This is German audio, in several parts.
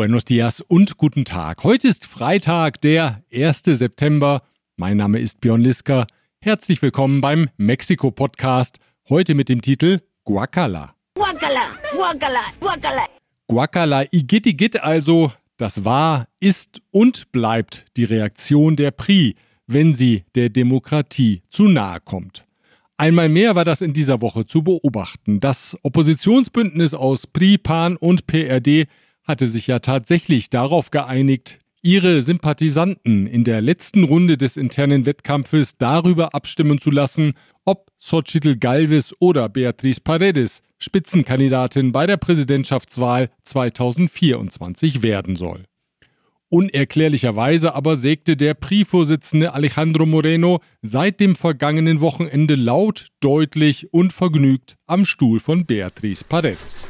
Buenos dias und guten Tag. Heute ist Freitag, der 1. September. Mein Name ist Björn Liska. Herzlich willkommen beim Mexiko-Podcast. Heute mit dem Titel Guacala. Guacala, Guacala, Guacala. Guacala Igit also, das war, ist und bleibt die Reaktion der PRI, wenn sie der Demokratie zu nahe kommt. Einmal mehr war das in dieser Woche zu beobachten. Das Oppositionsbündnis aus PRI, PAN und PRD hatte sich ja tatsächlich darauf geeinigt, ihre Sympathisanten in der letzten Runde des internen Wettkampfes darüber abstimmen zu lassen, ob Xochitl Galvez oder Beatriz Paredes Spitzenkandidatin bei der Präsidentschaftswahl 2024 werden soll. Unerklärlicherweise aber sägte der PRI-Vorsitzende Alejandro Moreno seit dem vergangenen Wochenende laut, deutlich und vergnügt am Stuhl von Beatriz Paredes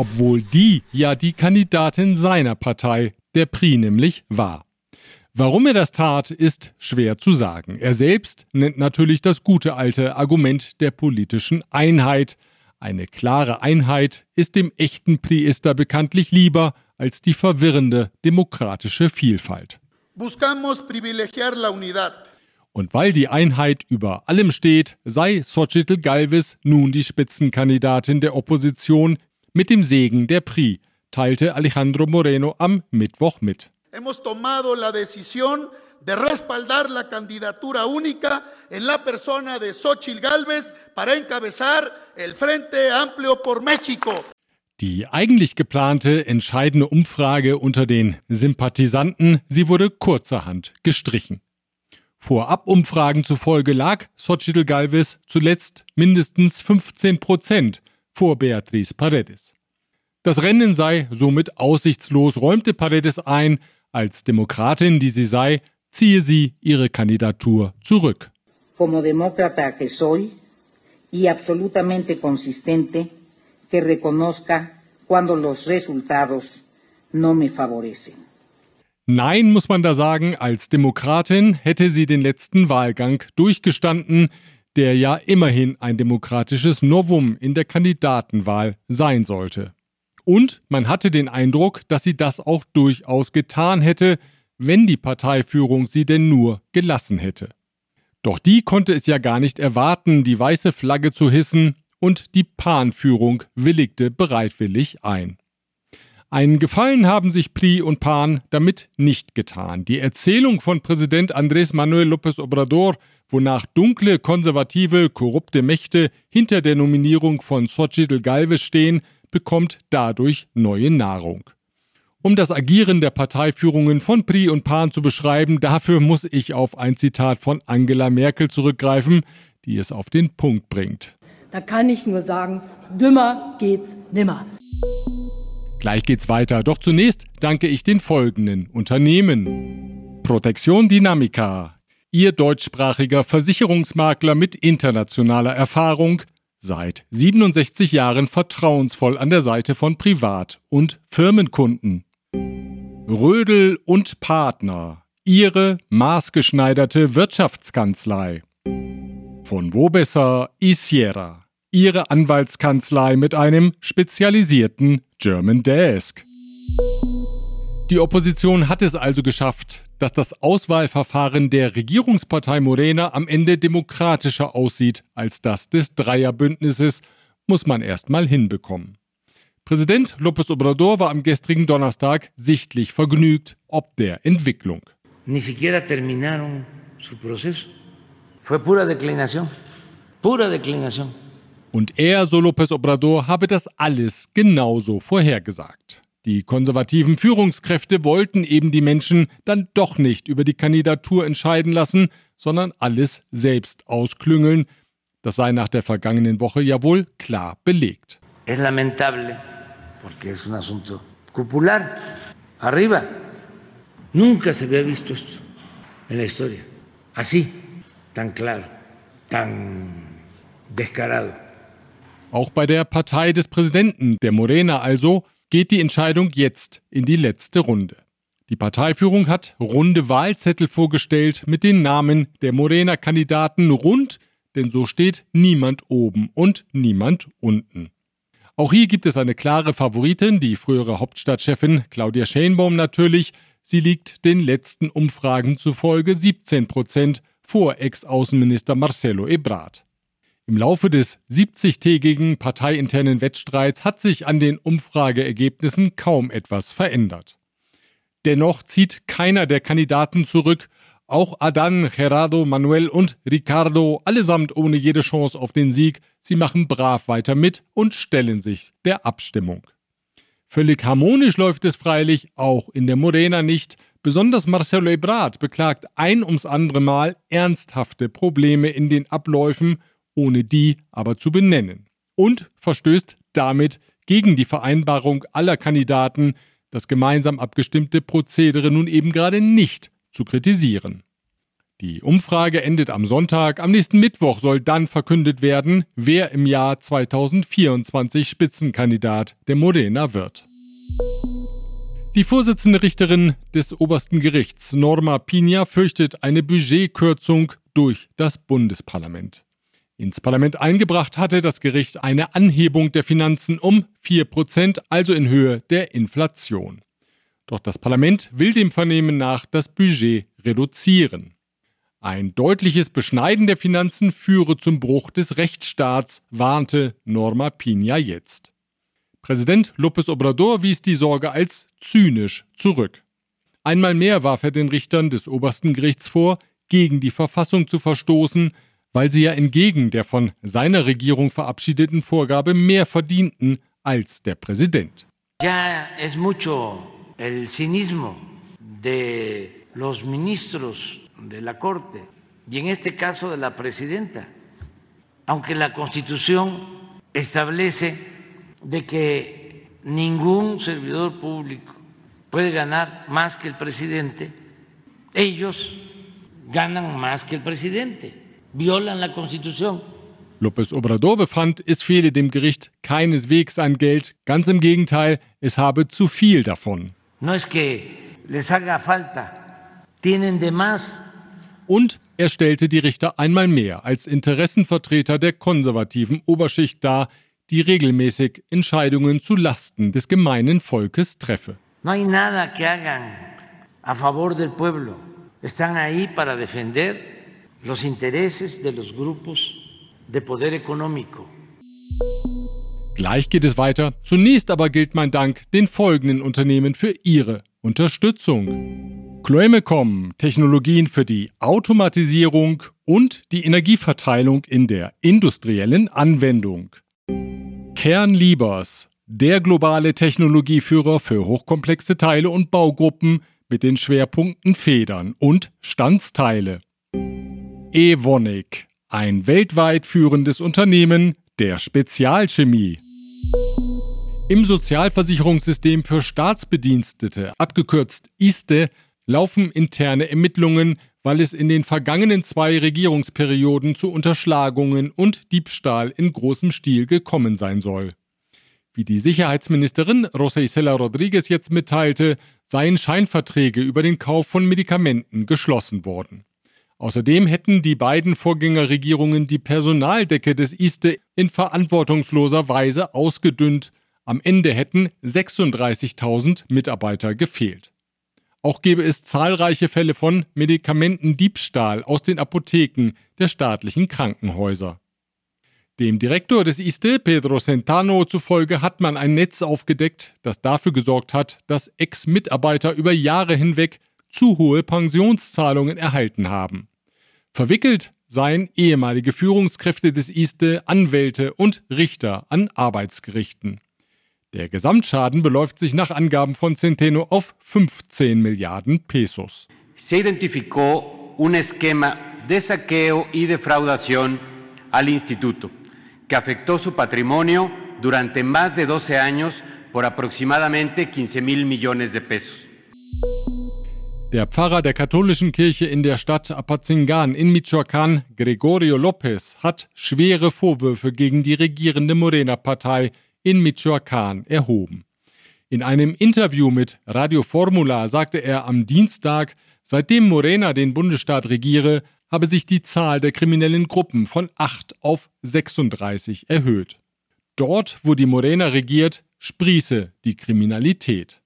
obwohl die ja die Kandidatin seiner Partei, der PRI nämlich, war. Warum er das tat, ist schwer zu sagen. Er selbst nennt natürlich das gute alte Argument der politischen Einheit. Eine klare Einheit ist dem echten Priester bekanntlich lieber als die verwirrende demokratische Vielfalt. Buscamos privilegiar la unidad. Und weil die Einheit über allem steht, sei Xochitl Galvez nun die Spitzenkandidatin der Opposition mit dem Segen der PRI, teilte Alejandro Moreno am Mittwoch mit. Hemos tomado la decisión de respaldar la candidatura única en la persona de Xochitl Galvez para encabezar el Frente Amplio por México. Die eigentlich geplante entscheidende Umfrage unter den Sympathisanten, sie wurde kurzerhand gestrichen. Vorab-Umfragen zufolge lag Xochitl Galvez zuletzt mindestens 15 Prozent vor Beatriz Paredes. Das Rennen sei somit aussichtslos, räumte Paredes ein, als Demokratin, die sie sei, ziehe sie ihre Kandidatur zurück. Como demócrata que soy y absolutamente consistente, que reconozca cuando los resultados no me favorecen. Nein, muss man da sagen, als Demokratin hätte sie den letzten Wahlgang durchgestanden, der ja immerhin ein demokratisches Novum in der Kandidatenwahl sein sollte. Und man hatte den Eindruck, dass sie das auch durchaus getan hätte, wenn die Parteiführung sie denn nur gelassen hätte. Doch die konnte es ja gar nicht erwarten, die weiße Flagge zu hissen, und die Pan-Führung willigte bereitwillig ein. Einen Gefallen haben sich Pri und Pan damit nicht getan. Die Erzählung von Präsident Andrés Manuel López Obrador wonach dunkle, konservative, korrupte Mächte hinter der Nominierung von Xochitl Galvez stehen, bekommt dadurch neue Nahrung. Um das Agieren der Parteiführungen von Pri und Pan zu beschreiben, dafür muss ich auf ein Zitat von Angela Merkel zurückgreifen, die es auf den Punkt bringt. Da kann ich nur sagen, dümmer geht's nimmer. Gleich geht's weiter, doch zunächst danke ich den folgenden Unternehmen. Protection Dynamica, Ihr deutschsprachiger Versicherungsmakler mit internationaler Erfahrung, seit 67 Jahren vertrauensvoll an der Seite von Privat- und Firmenkunden. Rödel und Partner, Ihre maßgeschneiderte Wirtschaftskanzlei. Von wo besser Isiera, Ihre Anwaltskanzlei mit einem spezialisierten German Desk. Die Opposition hat es also geschafft, dass das Auswahlverfahren der Regierungspartei Morena am Ende demokratischer aussieht als das des Dreierbündnisses, muss man erst mal hinbekommen. Präsident López Obrador war am gestrigen Donnerstag sichtlich vergnügt ob der Entwicklung. Ni siquiera terminaron su proceso. Fue pura declinación. Pura declinación. Und er, so López Obrador, habe das alles genauso vorhergesagt. Die konservativen Führungskräfte wollten eben die Menschen dann doch nicht über die Kandidatur entscheiden lassen, sondern alles selbst ausklüngeln. Das sei nach der vergangenen Woche ja wohl klar belegt. Es lamentable, porque es un asunto popular. Arriba. Nunca se había visto esto en la historia. Así, tan claro, tan descarado. Auch bei der Partei des Präsidenten, der Morena also, geht die Entscheidung jetzt in die letzte Runde. Die Parteiführung hat runde Wahlzettel vorgestellt mit den Namen der Morena-Kandidaten rund, denn so steht niemand oben und niemand unten. Auch hier gibt es eine klare Favoritin, die frühere Hauptstadtchefin Claudia Schenbaum natürlich. Sie liegt den letzten Umfragen zufolge 17 Prozent vor Ex-Außenminister Marcelo Ebrard. Im Laufe des 70-tägigen parteiinternen Wettstreits hat sich an den Umfrageergebnissen kaum etwas verändert. Dennoch zieht keiner der Kandidaten zurück, auch Adan, Gerardo, Manuel und Ricardo, allesamt ohne jede Chance auf den Sieg, sie machen brav weiter mit und stellen sich der Abstimmung. Völlig harmonisch läuft es freilich auch in der Morena nicht. Besonders Marcelo Ebrard beklagt ein ums andere Mal ernsthafte Probleme in den Abläufen, ohne die aber zu benennen. Und verstößt damit gegen die Vereinbarung aller Kandidaten, das gemeinsam abgestimmte Prozedere nun eben gerade nicht zu kritisieren. Die Umfrage endet am Sonntag. Am nächsten Mittwoch soll dann verkündet werden, wer im Jahr 2024 Spitzenkandidat der Morena wird. Die Vorsitzende Richterin des obersten Gerichts, Norma Pina, fürchtet eine Budgetkürzung durch das Bundesparlament. Ins Parlament eingebracht hatte das Gericht eine Anhebung der Finanzen um 4%, also in Höhe der Inflation. Doch das Parlament will dem Vernehmen nach das Budget reduzieren. Ein deutliches Beschneiden der Finanzen führe zum Bruch des Rechtsstaats, warnte Norma Pina jetzt. Präsident López Obrador wies die Sorge als zynisch zurück. Einmal mehr warf er den Richtern des obersten Gerichts vor, gegen die Verfassung zu verstoßen, weil sie ja entgegen der von seiner Regierung verabschiedeten Vorgabe mehr verdienten als der Präsident. Ya es mucho el cinismo de los ministros de la Corte y en este caso de la presidenta, aunque la Constitución establece de que ningún servidor público puede ganar más que el presidente, ellos ganan más que el presidente, violan la Constitución. López Obrador befand, es fehle dem Gericht keineswegs an Geld, ganz im Gegenteil, es habe zu viel davon. No es que les haga falta, tienen de más und er stellte die Richter einmal mehr als Interessenvertreter der konservativen Oberschicht dar, die regelmäßig Entscheidungen zu Lasten des gemeinen Volkes treffe. No hay nada que hagan a favor del pueblo. Están ahí para defender los intereses de los grupos de poder económico. Gleich geht es weiter. Zunächst aber gilt mein Dank den folgenden Unternehmen für ihre Unterstützung. Chloemecom, Technologien für die Automatisierung und die Energieverteilung in der industriellen Anwendung. Kernliebers, der globale Technologieführer für hochkomplexe Teile und Baugruppen mit den Schwerpunkten Federn und Standsteile. Evonik, ein weltweit führendes Unternehmen der Spezialchemie. Im Sozialversicherungssystem für Staatsbedienstete, abgekürzt ISTE, laufen interne Ermittlungen, weil es in den vergangenen zwei Regierungsperioden zu Unterschlagungen und Diebstahl in großem Stil gekommen sein soll. Wie die Sicherheitsministerin Rosa Isela Rodriguez jetzt mitteilte, seien Scheinverträge über den Kauf von Medikamenten geschlossen worden. Außerdem hätten die beiden Vorgängerregierungen die Personaldecke des ISTE in verantwortungsloser Weise ausgedünnt. Am Ende hätten 36.000 Mitarbeiter gefehlt. Auch gebe es zahlreiche Fälle von Medikamentendiebstahl aus den Apotheken der staatlichen Krankenhäuser. Dem Direktor des ISTE, Pedro Centano, zufolge hat man ein Netz aufgedeckt, das dafür gesorgt hat, dass Ex-Mitarbeiter über Jahre hinweg zu hohe Pensionszahlungen erhalten haben. Verwickelt seien ehemalige Führungskräfte des ISTE, Anwälte und Richter an Arbeitsgerichten. Der Gesamtschaden beläuft sich nach Angaben von Centeno auf 15 Milliarden Pesos. Se identificó un esquema de saqueo y defraudación al instituto, que afectó su patrimonio durante más de 12 años por aproximadamente 15 mil millones de pesos. Der Pfarrer der katholischen Kirche in der Stadt Apazingan in Michoacán, Gregorio López, hat schwere Vorwürfe gegen die regierende Morena-Partei in Michoacán erhoben. In einem Interview mit Radio Formula sagte er am Dienstag, seitdem Morena den Bundesstaat regiere, habe sich die Zahl der kriminellen Gruppen von 8 auf 36 erhöht. Dort, wo die Morena regiert, sprieße die Kriminalität.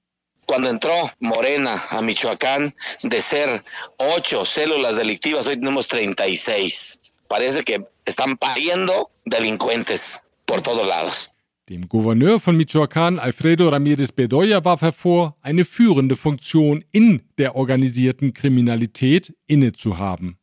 Cuando entró Morena a Michoacán, de ser ocho células delictivas, hoy tenemos 36. Parece que están pariendo delincuentes por todos lados. Dem Gouverneur von Michoacán, Alfredo Ramírez Bedoya, warf hervor, eine führende Funktion in der organisierten Kriminalität innezuhaben.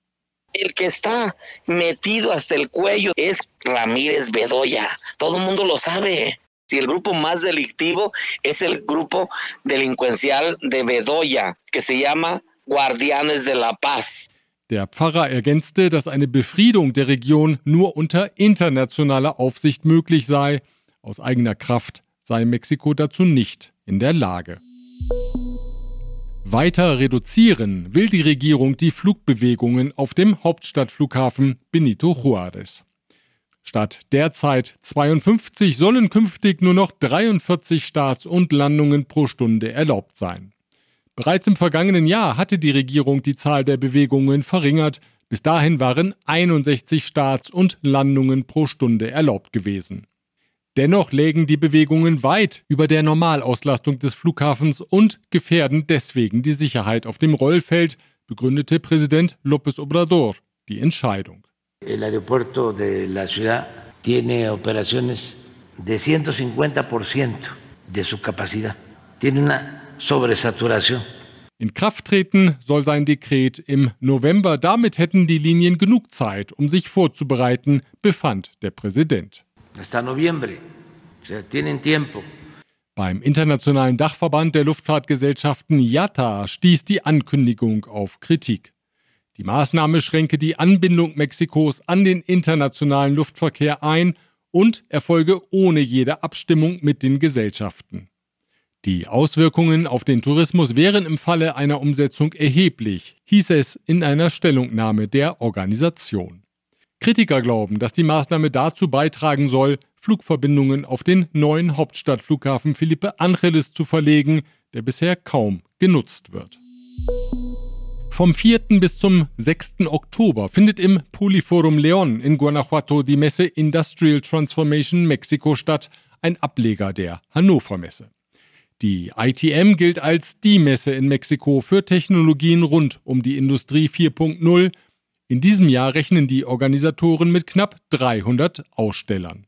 El que está metido hasta el cuello es Ramírez Bedoya. Todo el mundo lo sabe. Si el grupo más delictivo es el grupo delincuencial de Bedoya, que se llama Guardianes de la Paz. Der Pfarrer ergänzte, dass eine Befriedung der Region nur unter internationaler Aufsicht möglich sei. Aus eigener Kraft sei Mexiko dazu nicht in der Lage. Weiter reduzieren will die Regierung die Flugbewegungen auf dem Hauptstadtflughafen Benito Juárez. Statt derzeit 52 sollen künftig nur noch 43 Starts und Landungen pro Stunde erlaubt sein. Bereits im vergangenen Jahr hatte die Regierung die Zahl der Bewegungen verringert. Bis dahin waren 61 Starts und Landungen pro Stunde erlaubt gewesen. Dennoch lägen die Bewegungen weit über der Normalauslastung des Flughafens und gefährden deswegen die Sicherheit auf dem Rollfeld, begründete Präsident López Obrador die Entscheidung. El aeropuerto de la ciudad tiene operaciones de 150% de su capacidad. Tiene una sobresaturación. In Kraft treten soll sein Dekret im November. Damit hätten die Linien genug Zeit, um sich vorzubereiten, befand der Präsident. Hasta noviembre. O sea, tienen tiempo. Beim Internationalen Dachverband der Luftfahrtgesellschaften IATA stieß die Ankündigung auf Kritik. Die Maßnahme schränke die Anbindung Mexikos an den internationalen Luftverkehr ein und erfolge ohne jede Abstimmung mit den Gesellschaften. Die Auswirkungen auf den Tourismus wären im Falle einer Umsetzung erheblich, hieß es in einer Stellungnahme der Organisation. Kritiker glauben, dass die Maßnahme dazu beitragen soll, Flugverbindungen auf den neuen Hauptstadtflughafen Felipe Angeles zu verlegen, der bisher kaum genutzt wird. Vom 4. bis zum 6. Oktober findet im Polyforum León in Guanajuato die Messe Industrial Transformation Mexico statt, ein Ableger der Hannover Messe. Die ITM gilt als die Messe in Mexiko für Technologien rund um die Industrie 4.0, in diesem Jahr rechnen die Organisatoren mit knapp 300 Ausstellern.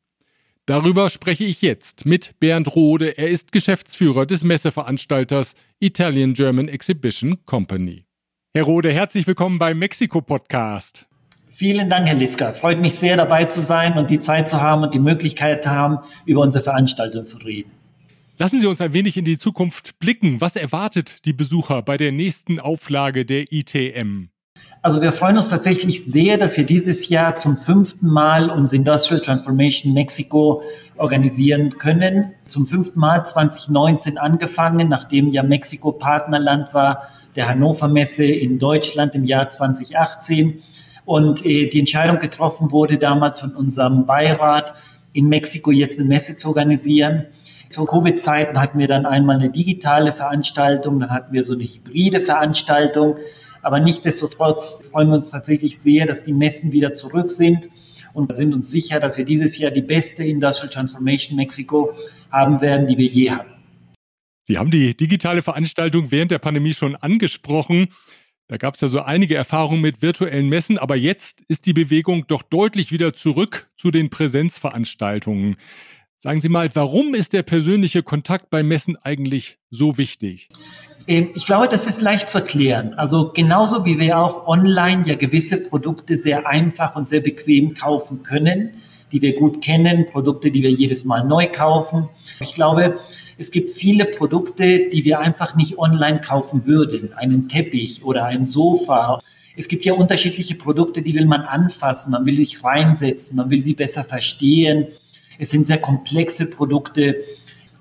Darüber spreche ich jetzt mit Bernd Rode. Er ist Geschäftsführer des Messeveranstalters Italian German Exhibition Company. Herr Rode, herzlich willkommen beim Mexiko-Podcast. Vielen Dank, Herr Liska. Freut mich sehr, dabei zu sein und die Zeit zu haben und die Möglichkeit zu haben, über unsere Veranstaltung zu reden. Lassen Sie uns ein wenig in die Zukunft blicken. Was erwartet die Besucher bei der nächsten Auflage der ITM? Also wir freuen uns tatsächlich sehr, dass wir dieses Jahr zum fünften Mal unsere Industrial Transformation Mexico organisieren können. Zum fünften Mal 2019 angefangen, nachdem ja Mexiko Partnerland war der Hannover Messe in Deutschland im Jahr 2018. Und äh, die Entscheidung getroffen wurde damals von unserem Beirat, in Mexiko jetzt eine Messe zu organisieren. Zu Covid-Zeiten hatten wir dann einmal eine digitale Veranstaltung, dann hatten wir so eine hybride Veranstaltung. Aber nichtdestotrotz freuen wir uns tatsächlich sehr, dass die Messen wieder zurück sind und sind uns sicher, dass wir dieses Jahr die beste Industrial Transformation Mexiko haben werden, die wir je hatten. Sie haben die digitale Veranstaltung während der Pandemie schon angesprochen. Da gab es ja so einige Erfahrungen mit virtuellen Messen, aber jetzt ist die Bewegung doch deutlich wieder zurück zu den Präsenzveranstaltungen. Sagen Sie mal, warum ist der persönliche Kontakt bei Messen eigentlich so wichtig? Ähm, ich glaube, das ist leicht zu erklären. Also genauso wie wir auch online ja gewisse Produkte sehr einfach und sehr bequem kaufen können, die wir gut kennen, Produkte, die wir jedes Mal neu kaufen. Ich glaube, es gibt viele Produkte, die wir einfach nicht online kaufen würden. Einen Teppich oder ein Sofa. Es gibt ja unterschiedliche Produkte, die will man anfassen, man will sich reinsetzen, man will sie besser verstehen. Es sind sehr komplexe Produkte.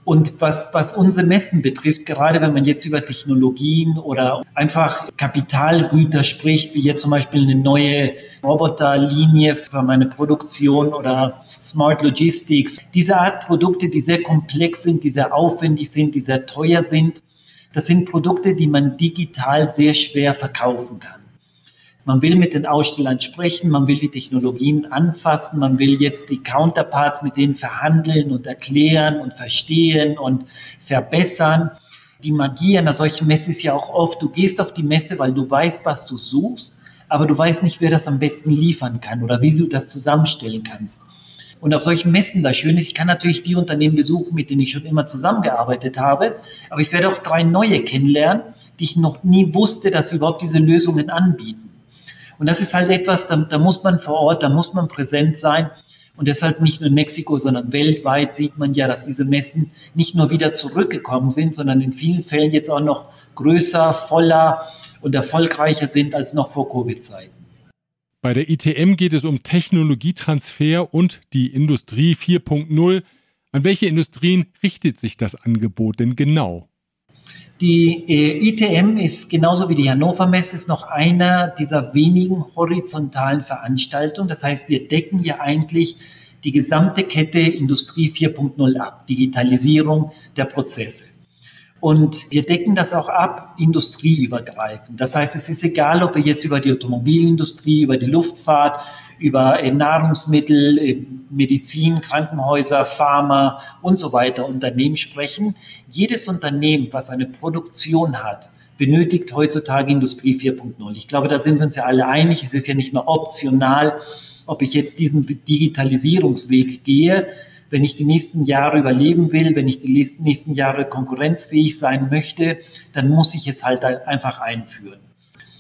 Und was, was unsere Messen betrifft, gerade wenn man jetzt über Technologien oder einfach Kapitalgüter spricht, wie jetzt zum Beispiel eine neue Roboterlinie für meine Produktion oder Smart Logistics, diese Art Produkte, die sehr komplex sind, die sehr aufwendig sind, die sehr teuer sind, das sind Produkte, die man digital sehr schwer verkaufen kann. Man will mit den Ausstellern sprechen, man will die Technologien anfassen, man will jetzt die Counterparts mit denen verhandeln und erklären und verstehen und verbessern. Die Magie einer solchen Messe ist ja auch oft, du gehst auf die Messe, weil du weißt, was du suchst, aber du weißt nicht, wer das am besten liefern kann oder wie du das zusammenstellen kannst. Und auf solchen Messen, das Schöne ist, ich kann natürlich die Unternehmen besuchen, mit denen ich schon immer zusammengearbeitet habe, aber ich werde auch drei neue kennenlernen, die ich noch nie wusste, dass sie überhaupt diese Lösungen anbieten. Und das ist halt etwas, da, da muss man vor Ort, da muss man präsent sein. Und deshalb nicht nur in Mexiko, sondern weltweit sieht man ja, dass diese Messen nicht nur wieder zurückgekommen sind, sondern in vielen Fällen jetzt auch noch größer, voller und erfolgreicher sind als noch vor Covid-Zeiten. Bei der ITM geht es um Technologietransfer und die Industrie 4.0. An welche Industrien richtet sich das Angebot denn genau? Die äh, ITM ist genauso wie die Hannover Messe ist noch einer dieser wenigen horizontalen Veranstaltungen. Das heißt, wir decken ja eigentlich die gesamte Kette Industrie 4.0 ab, Digitalisierung der Prozesse. Und wir decken das auch ab, industrieübergreifend. Das heißt, es ist egal, ob wir jetzt über die Automobilindustrie, über die Luftfahrt, über äh, Nahrungsmittel, äh, Medizin, Krankenhäuser, Pharma und so weiter Unternehmen sprechen. Jedes Unternehmen, was eine Produktion hat, benötigt heutzutage Industrie 4.0. Ich glaube, da sind wir uns ja alle einig. Es ist ja nicht mehr optional, ob ich jetzt diesen Digitalisierungsweg gehe. Wenn ich die nächsten Jahre überleben will, wenn ich die nächsten Jahre konkurrenzfähig sein möchte, dann muss ich es halt einfach einführen.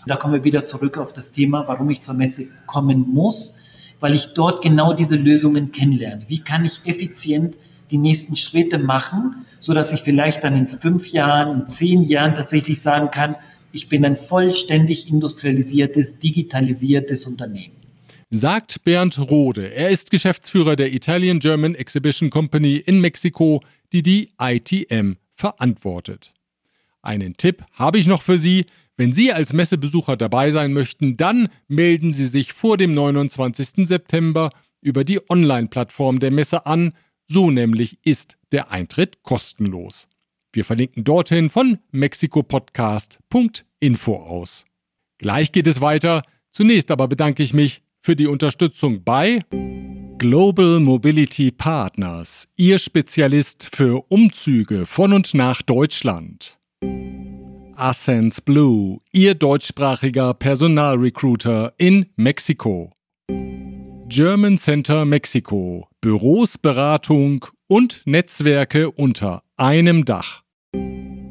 Da kommen wir wieder zurück auf das Thema, warum ich zur Messe kommen muss, weil ich dort genau diese Lösungen kennenlerne. Wie kann ich effizient die nächsten Schritte machen, so dass ich vielleicht dann in fünf Jahren, in zehn Jahren tatsächlich sagen kann, ich bin ein vollständig industrialisiertes, digitalisiertes Unternehmen. Sagt Bernd Rode. Er ist Geschäftsführer der Italian German Exhibition Company in Mexiko, die die ITM verantwortet. Einen Tipp habe ich noch für Sie. Wenn Sie als Messebesucher dabei sein möchten, dann melden Sie sich vor dem 29. September über die Online-Plattform der Messe an. So nämlich ist der Eintritt kostenlos. Wir verlinken dorthin von mexikopodcast.info aus. Gleich geht es weiter. Zunächst aber bedanke ich mich für die Unterstützung bei Global Mobility Partners, Ihr Spezialist für Umzüge von und nach Deutschland. Ascens Blue, Ihr deutschsprachiger Personalrecruiter in Mexiko. German Center Mexiko, Büros, Beratung und Netzwerke unter einem Dach.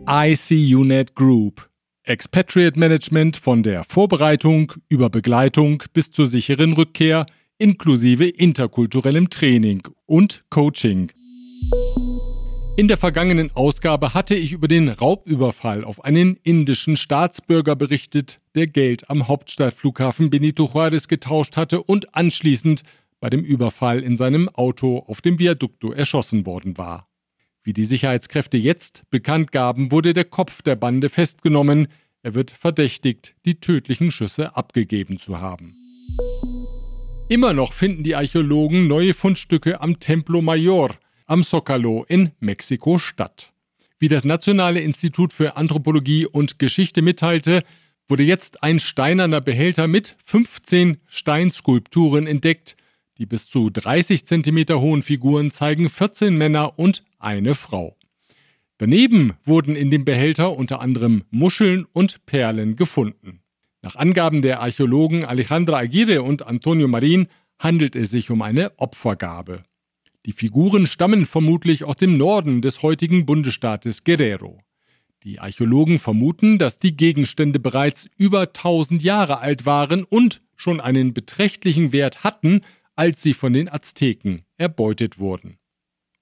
ICUNET Group, Expatriate Management von der Vorbereitung über Begleitung bis zur sicheren Rückkehr inklusive interkulturellem Training und Coaching. In der vergangenen Ausgabe hatte ich über den Raubüberfall auf einen indischen Staatsbürger berichtet, der Geld am Hauptstadtflughafen Benito Juárez getauscht hatte und anschließend bei dem Überfall in seinem Auto auf dem Viaducto erschossen worden war. Wie die Sicherheitskräfte jetzt bekannt gaben, wurde der Kopf der Bande festgenommen. Er wird verdächtigt, die tödlichen Schüsse abgegeben zu haben. Immer noch finden die Archäologen neue Fundstücke am Templo Mayor, am Zócalo in Mexiko statt. Wie das Nationale Institut für Anthropologie und Geschichte mitteilte, wurde jetzt ein steinerner Behälter mit 15 Steinskulpturen entdeckt. Die bis zu 30 cm hohen Figuren zeigen 14 Männer und eine Frau. Daneben wurden in dem Behälter unter anderem Muscheln und Perlen gefunden. Nach Angaben der Archäologen Alejandra Aguirre und Antonio Marin handelt es sich um eine Opfergabe. Die Figuren stammen vermutlich aus dem Norden des heutigen Bundesstaates Guerrero. Die Archäologen vermuten, dass die Gegenstände bereits über 1000 Jahre alt waren und schon einen beträchtlichen Wert hatten, als sie von den Azteken erbeutet wurden.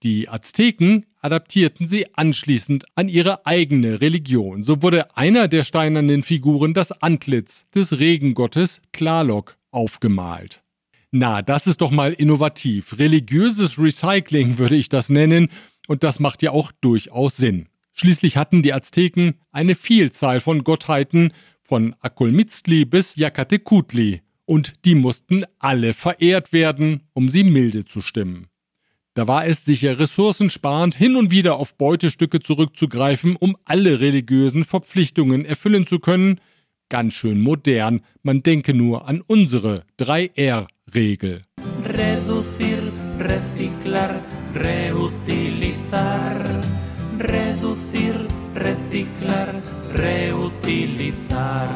Die Azteken adaptierten sie anschließend an ihre eigene Religion. So wurde einer der steinernen Figuren das Antlitz des Regengottes Tlaloc aufgemalt. Na, das ist doch mal innovativ. Religiöses Recycling würde ich das nennen, und das macht ja auch durchaus Sinn. Schließlich hatten die Azteken eine Vielzahl von Gottheiten, von Akulmitzli bis Yakatecutli, und die mussten alle verehrt werden, um sie milde zu stimmen. Da war es sicher ressourcensparend, hin und wieder auf Beutestücke zurückzugreifen, um alle religiösen Verpflichtungen erfüllen zu können, ganz schön modern. Man denke nur an unsere 3R-Regel. Reducir, reciclar, reutilizar. Reducir, reciclar, reutilizar.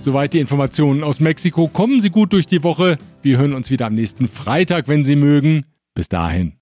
Soweit die Informationen aus Mexiko. Kommen Sie gut durch die Woche. Wir hören uns wieder am nächsten Freitag, wenn Sie mögen. Bis dahin.